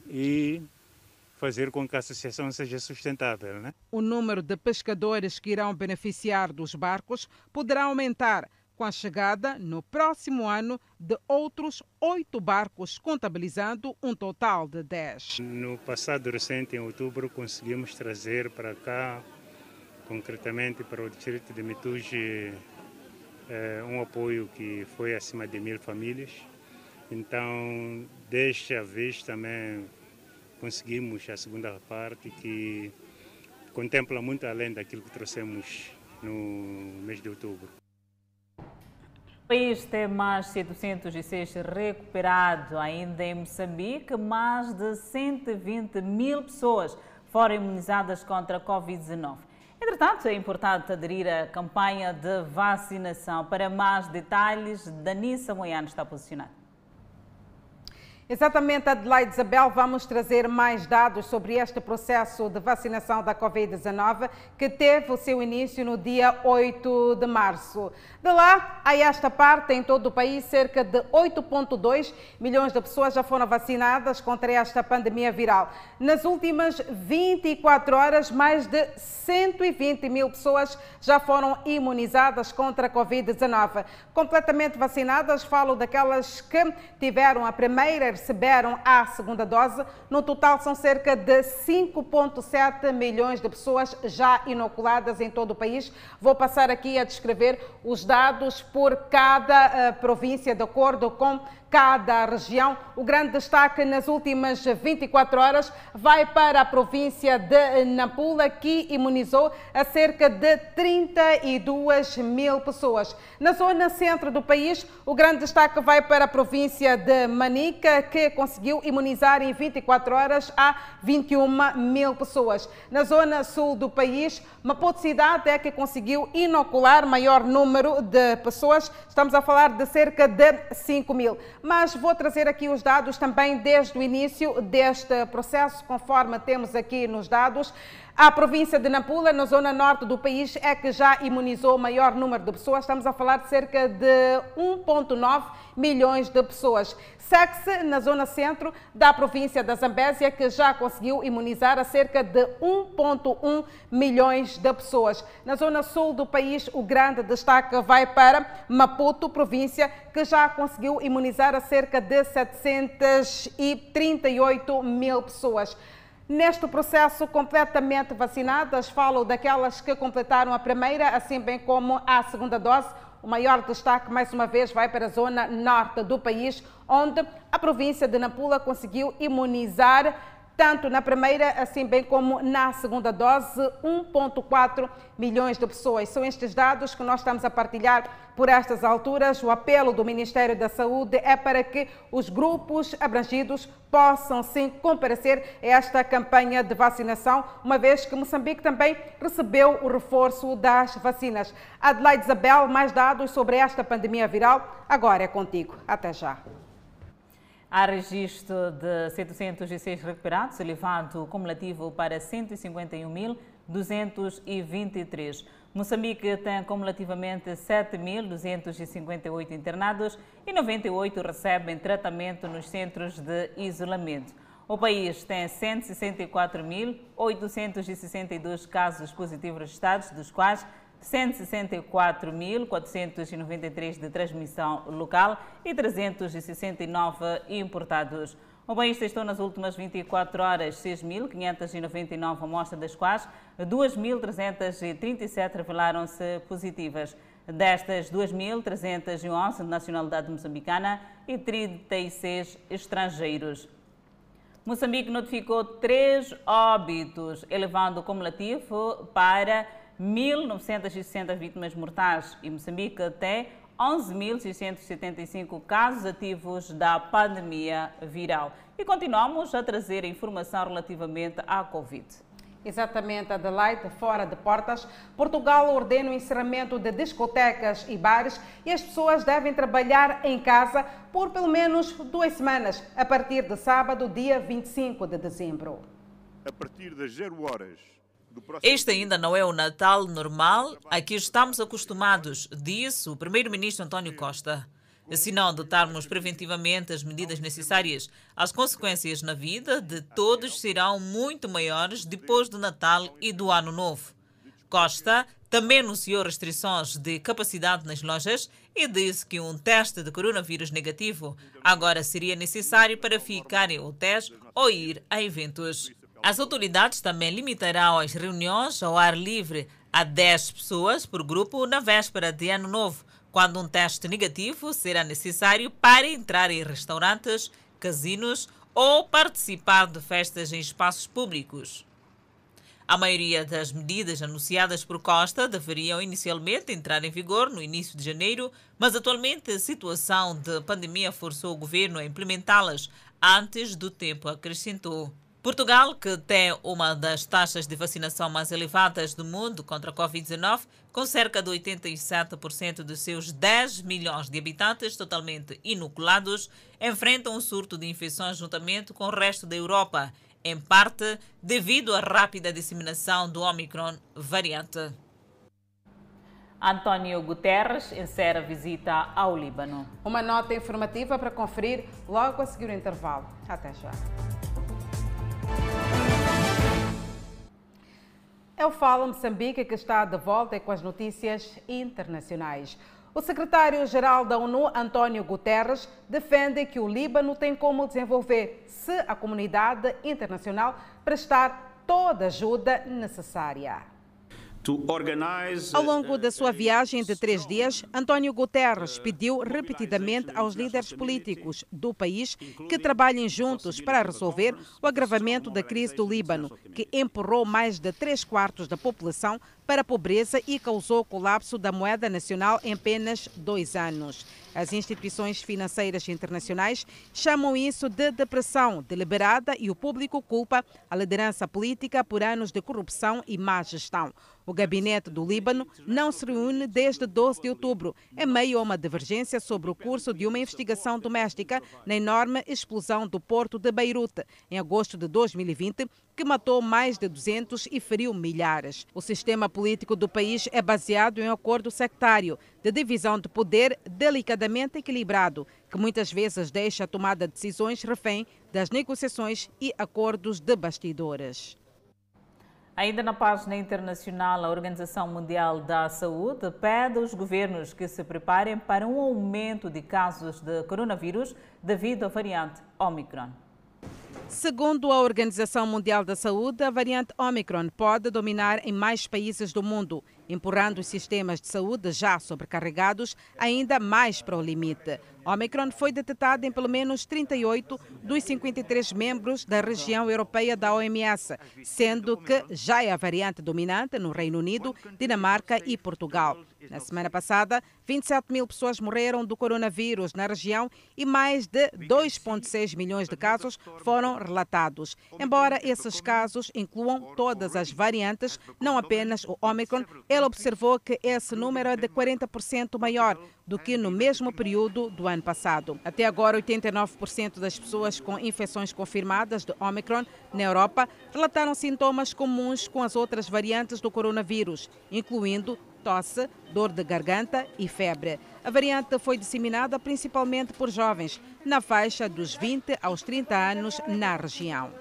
e fazer com que a associação seja sustentável. Né? O número de pescadores que irão beneficiar dos barcos poderá aumentar com a chegada, no próximo ano, de outros oito barcos, contabilizando um total de dez. No passado recente, em outubro, conseguimos trazer para cá, concretamente para o distrito de Metuge, eh, um apoio que foi acima de mil famílias. Então, desta vez também conseguimos a segunda parte que contempla muito além daquilo que trouxemos no mês de outubro. O país tem mais 706 recuperados. Ainda em Moçambique, mais de 120 mil pessoas foram imunizadas contra a Covid-19. Entretanto, é importante aderir à campanha de vacinação. Para mais detalhes, Danissa Moiano está posicionada. Exatamente, Adelaide Isabel, vamos trazer mais dados sobre este processo de vacinação da Covid-19 que teve o seu início no dia 8 de março. De lá a esta parte, em todo o país, cerca de 8,2 milhões de pessoas já foram vacinadas contra esta pandemia viral. Nas últimas 24 horas, mais de 120 mil pessoas já foram imunizadas contra a Covid-19. Completamente vacinadas, falo daquelas que tiveram a primeira receberam a segunda dose. No total, são cerca de 5,7 milhões de pessoas já inoculadas em todo o país. Vou passar aqui a descrever os dados por cada uh, província, de acordo com cada região. O grande destaque nas últimas 24 horas vai para a província de Nampula, que imunizou a cerca de 32 mil pessoas. Na zona centro do país, o grande destaque vai para a província de Manica, que conseguiu imunizar em 24 horas a 21 mil pessoas. Na zona sul do país, Maputo Cidade é que conseguiu inocular maior número de pessoas. Estamos a falar de cerca de 5 mil mas vou trazer aqui os dados também desde o início deste processo, conforme temos aqui nos dados. A província de Nampula, na zona norte do país, é que já imunizou o maior número de pessoas. Estamos a falar de cerca de 1,9 milhões de pessoas. Segue-se na zona centro da província da Zambésia, que já conseguiu imunizar a cerca de 1,1 milhões de pessoas. Na zona sul do país, o grande destaque vai para Maputo, província, que já conseguiu imunizar a cerca de 738 mil pessoas. Neste processo, completamente vacinadas, falo daquelas que completaram a primeira, assim bem como a segunda dose. O maior destaque, mais uma vez, vai para a zona norte do país, onde a província de Nampula conseguiu imunizar tanto na primeira, assim bem como na segunda dose, 1,4 milhões de pessoas. São estes dados que nós estamos a partilhar por estas alturas. O apelo do Ministério da Saúde é para que os grupos abrangidos possam sim comparecer a esta campanha de vacinação, uma vez que Moçambique também recebeu o reforço das vacinas. Adelaide Isabel, mais dados sobre esta pandemia viral, agora é contigo. Até já. Há registro de 706 recuperados, elevado o cumulativo para 151.223. Moçambique tem cumulativamente 7.258 internados e 98 recebem tratamento nos centros de isolamento. O país tem 164.862 casos positivos registrados, dos quais 164.493 de transmissão local e 369 importados. O país testou nas últimas 24 horas 6.599 amostras, das quais 2.337 revelaram-se positivas. Destas, 2.311 de nacionalidade moçambicana e 36 estrangeiros. Moçambique notificou três óbitos, elevando o cumulativo para 1.960 vítimas mortais e Moçambique tem 11.675 casos ativos da pandemia viral. E continuamos a trazer informação relativamente à Covid. Exatamente, Adelaide, fora de portas, Portugal ordena o encerramento de discotecas e bares e as pessoas devem trabalhar em casa por pelo menos duas semanas, a partir de sábado, dia 25 de dezembro. A partir das 0 horas este ainda não é o Natal normal a que estamos acostumados, disse o primeiro-ministro António Costa. Se não adotarmos preventivamente as medidas necessárias, as consequências na vida de todos serão muito maiores depois do Natal e do Ano Novo. Costa também anunciou restrições de capacidade nas lojas e disse que um teste de coronavírus negativo agora seria necessário para ficar em hotéis ou ir a eventos. As autoridades também limitarão as reuniões ao ar livre a 10 pessoas por grupo na véspera de Ano Novo, quando um teste negativo será necessário para entrar em restaurantes, casinos ou participar de festas em espaços públicos. A maioria das medidas anunciadas por Costa deveriam inicialmente entrar em vigor no início de janeiro, mas atualmente a situação de pandemia forçou o governo a implementá-las antes do tempo, acrescentou. Portugal, que tem uma das taxas de vacinação mais elevadas do mundo contra a Covid-19, com cerca de 87% dos seus 10 milhões de habitantes totalmente inoculados, enfrenta um surto de infecções juntamente com o resto da Europa, em parte devido à rápida disseminação do Omicron variante. António Guterres encerra a visita ao Líbano. Uma nota informativa para conferir logo a seguir o intervalo. Até já. É o Fala Moçambique que está de volta com as notícias internacionais. O secretário-geral da ONU, António Guterres, defende que o Líbano tem como desenvolver se a comunidade internacional prestar toda a ajuda necessária. Ao longo da sua viagem de três dias, António Guterres pediu repetidamente aos líderes políticos do país que trabalhem juntos para resolver o agravamento da crise do Líbano, que empurrou mais de três quartos da população para a pobreza e causou o colapso da moeda nacional em apenas dois anos. As instituições financeiras internacionais chamam isso de depressão deliberada e o público culpa a liderança política por anos de corrupção e má gestão. O gabinete do Líbano não se reúne desde 12 de outubro, em meio a uma divergência sobre o curso de uma investigação doméstica na enorme explosão do porto de Beirute, em agosto de 2020, que matou mais de 200 e feriu milhares. O sistema político do país é baseado em um acordo sectário de divisão de poder delicadamente equilibrado, que muitas vezes deixa a tomada de decisões refém das negociações e acordos de bastidores. Ainda na página internacional, a Organização Mundial da Saúde pede aos governos que se preparem para um aumento de casos de coronavírus devido à variante Omicron. Segundo a Organização Mundial da Saúde, a variante Omicron pode dominar em mais países do mundo, empurrando os sistemas de saúde já sobrecarregados ainda mais para o limite. Omicron foi detectado em pelo menos 38 dos 53 membros da região europeia da OMS, sendo que já é a variante dominante no Reino Unido, Dinamarca e Portugal. Na semana passada, 27 mil pessoas morreram do coronavírus na região e mais de 2,6 milhões de casos foram relatados. Embora esses casos incluam todas as variantes, não apenas o Omicron, ele observou que esse número é de 40% maior do que no mesmo período do ano passado. Até agora, 89% das pessoas com infecções confirmadas de Omicron na Europa relataram sintomas comuns com as outras variantes do coronavírus, incluindo tosse, dor de garganta e febre. A variante foi disseminada principalmente por jovens, na faixa dos 20 aos 30 anos na região.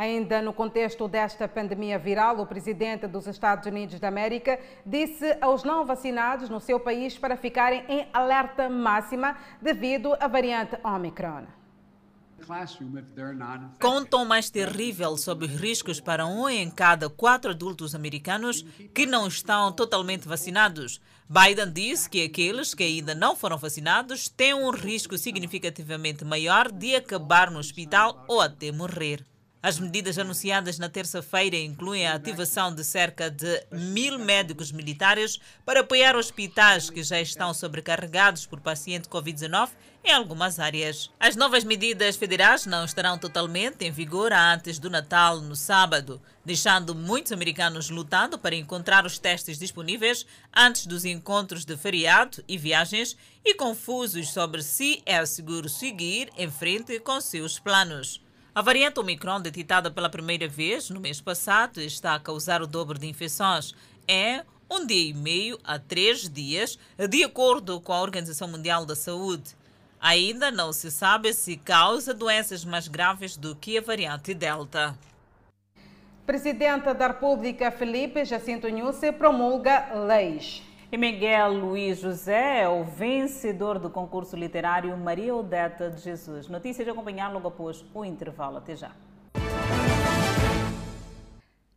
Ainda no contexto desta pandemia viral, o presidente dos Estados Unidos da América disse aos não vacinados no seu país para ficarem em alerta máxima devido à variante Omicron. Com tom mais terrível sobre os riscos para um em cada quatro adultos americanos que não estão totalmente vacinados, Biden disse que aqueles que ainda não foram vacinados têm um risco significativamente maior de acabar no hospital ou até morrer. As medidas anunciadas na terça-feira incluem a ativação de cerca de mil médicos militares para apoiar hospitais que já estão sobrecarregados por paciente Covid-19 em algumas áreas. As novas medidas federais não estarão totalmente em vigor antes do Natal, no sábado, deixando muitos americanos lutando para encontrar os testes disponíveis antes dos encontros de feriado e viagens e confusos sobre se é seguro seguir em frente com seus planos. A variante Omicron, detectada pela primeira vez no mês passado, está a causar o dobro de infecções. É um dia e meio a três dias, de acordo com a Organização Mundial da Saúde. Ainda não se sabe se causa doenças mais graves do que a variante Delta. Presidente da República, Felipe Jacinto Nhusse, promulga leis. E Miguel Luiz José é o vencedor do concurso literário Maria Odeta de Jesus. Notícia de acompanhar logo após o intervalo. Até já.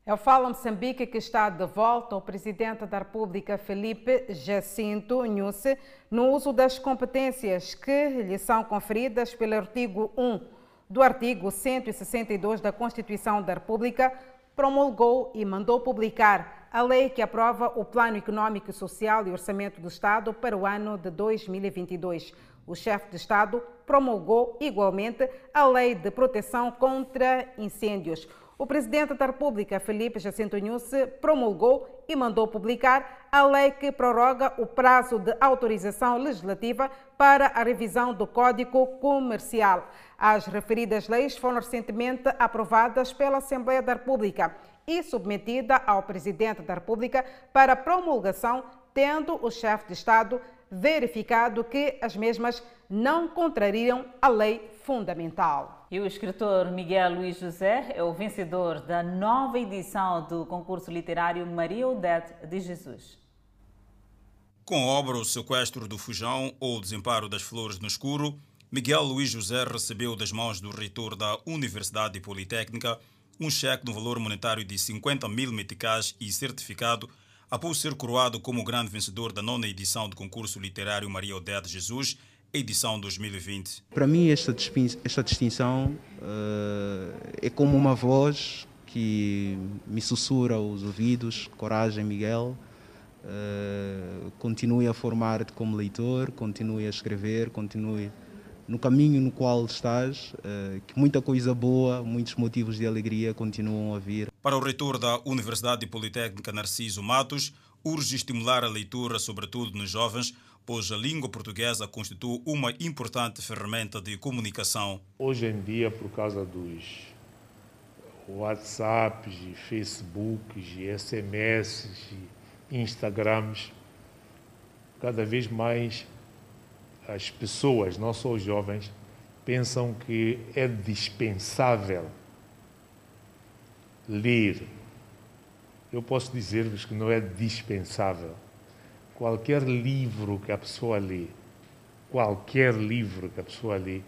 É o Fala Moçambique que está de volta o Presidente da República, Felipe Jacinto Nhusse, no uso das competências que lhe são conferidas pelo artigo 1 do artigo 162 da Constituição da República promulgou e mandou publicar a lei que aprova o Plano Econômico, Social e Orçamento do Estado para o ano de 2022. O chefe de Estado promulgou igualmente a Lei de Proteção contra Incêndios. O presidente da República, Felipe Jacinto Nhusse, promulgou e mandou publicar a lei que prorroga o prazo de autorização legislativa para a revisão do Código Comercial. As referidas leis foram recentemente aprovadas pela Assembleia da República e submetida ao presidente da República para promulgação, tendo o chefe de Estado verificado que as mesmas não contrariam a lei fundamental. E o escritor Miguel Luiz José é o vencedor da nova edição do concurso literário Maria Odete de Jesus. Com a obra O Sequestro do Fujão ou O Desemparo das Flores no Escuro, Miguel Luiz José recebeu das mãos do reitor da Universidade Politécnica um cheque no valor monetário de 50 mil meticais e certificado após ser coroado como grande vencedor da nona edição do concurso literário Maria Odete Jesus, edição 2020. Para mim, esta, esta distinção uh, é como uma voz que me sussurra os ouvidos: coragem, Miguel. Uh, continue a formar-te como leitor, continue a escrever, continue no caminho no qual estás, uh, que muita coisa boa, muitos motivos de alegria continuam a vir. Para o reitor da Universidade Politécnica Narciso Matos, urge estimular a leitura, sobretudo nos jovens, pois a língua portuguesa constitui uma importante ferramenta de comunicação. Hoje em dia, por causa dos WhatsApps, Facebooks, SMS, e Instagrams, cada vez mais as pessoas, não só os jovens, pensam que é dispensável ler. Eu posso dizer-vos que não é dispensável. Qualquer livro que a pessoa lê, qualquer livro que a pessoa lê,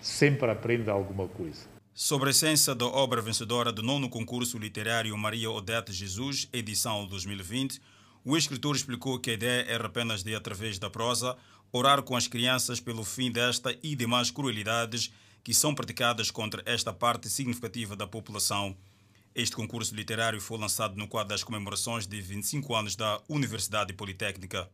sempre aprende alguma coisa. Sobre a essência da obra vencedora do nono concurso literário Maria Odete Jesus, edição 2020, o escritor explicou que a ideia era apenas de, através da prosa, orar com as crianças pelo fim desta e demais crueldades que são praticadas contra esta parte significativa da população. Este concurso literário foi lançado no quadro das comemorações de 25 anos da Universidade Politécnica.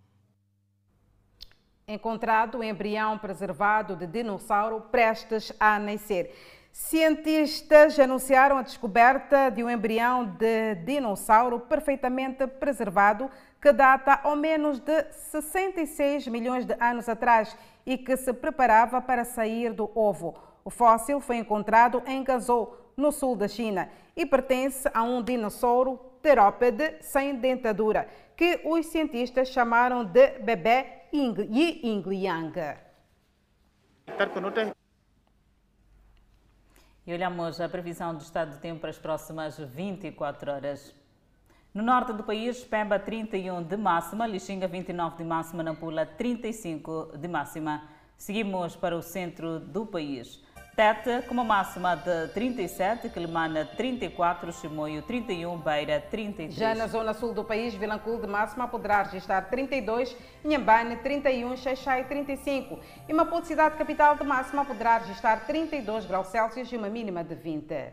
Encontrado o embrião preservado de dinossauro prestes a nascer. Cientistas anunciaram a descoberta de um embrião de dinossauro perfeitamente preservado que data ao menos de 66 milhões de anos atrás e que se preparava para sair do ovo. O fóssil foi encontrado em Gazou, no sul da China, e pertence a um dinossauro terópede sem dentadura, que os cientistas chamaram de bebê Yi Ingliang. E olhamos a previsão do estado do tempo para as próximas 24 horas. No norte do país, Pemba 31 de máxima, Lixinga 29 de máxima, Nampula 35 de máxima. Seguimos para o centro do país. Tete com uma máxima de 37, Quilimana 34, Chimoio 31, Beira 33. Já na zona sul do país, Vilanculo de máxima poderá registrar 32, Inhambane 31, Xaixai 35 e Maputo cidade capital de máxima poderá registrar 32 graus Celsius e uma mínima de 20.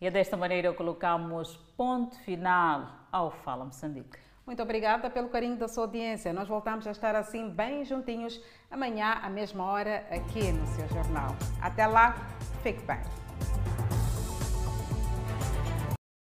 E é desta maneira colocamos ponto final ao Fala Moçambique. Muito obrigada pelo carinho da sua audiência. Nós voltamos a estar assim bem juntinhos amanhã, à mesma hora, aqui no seu jornal. Até lá, fique bem.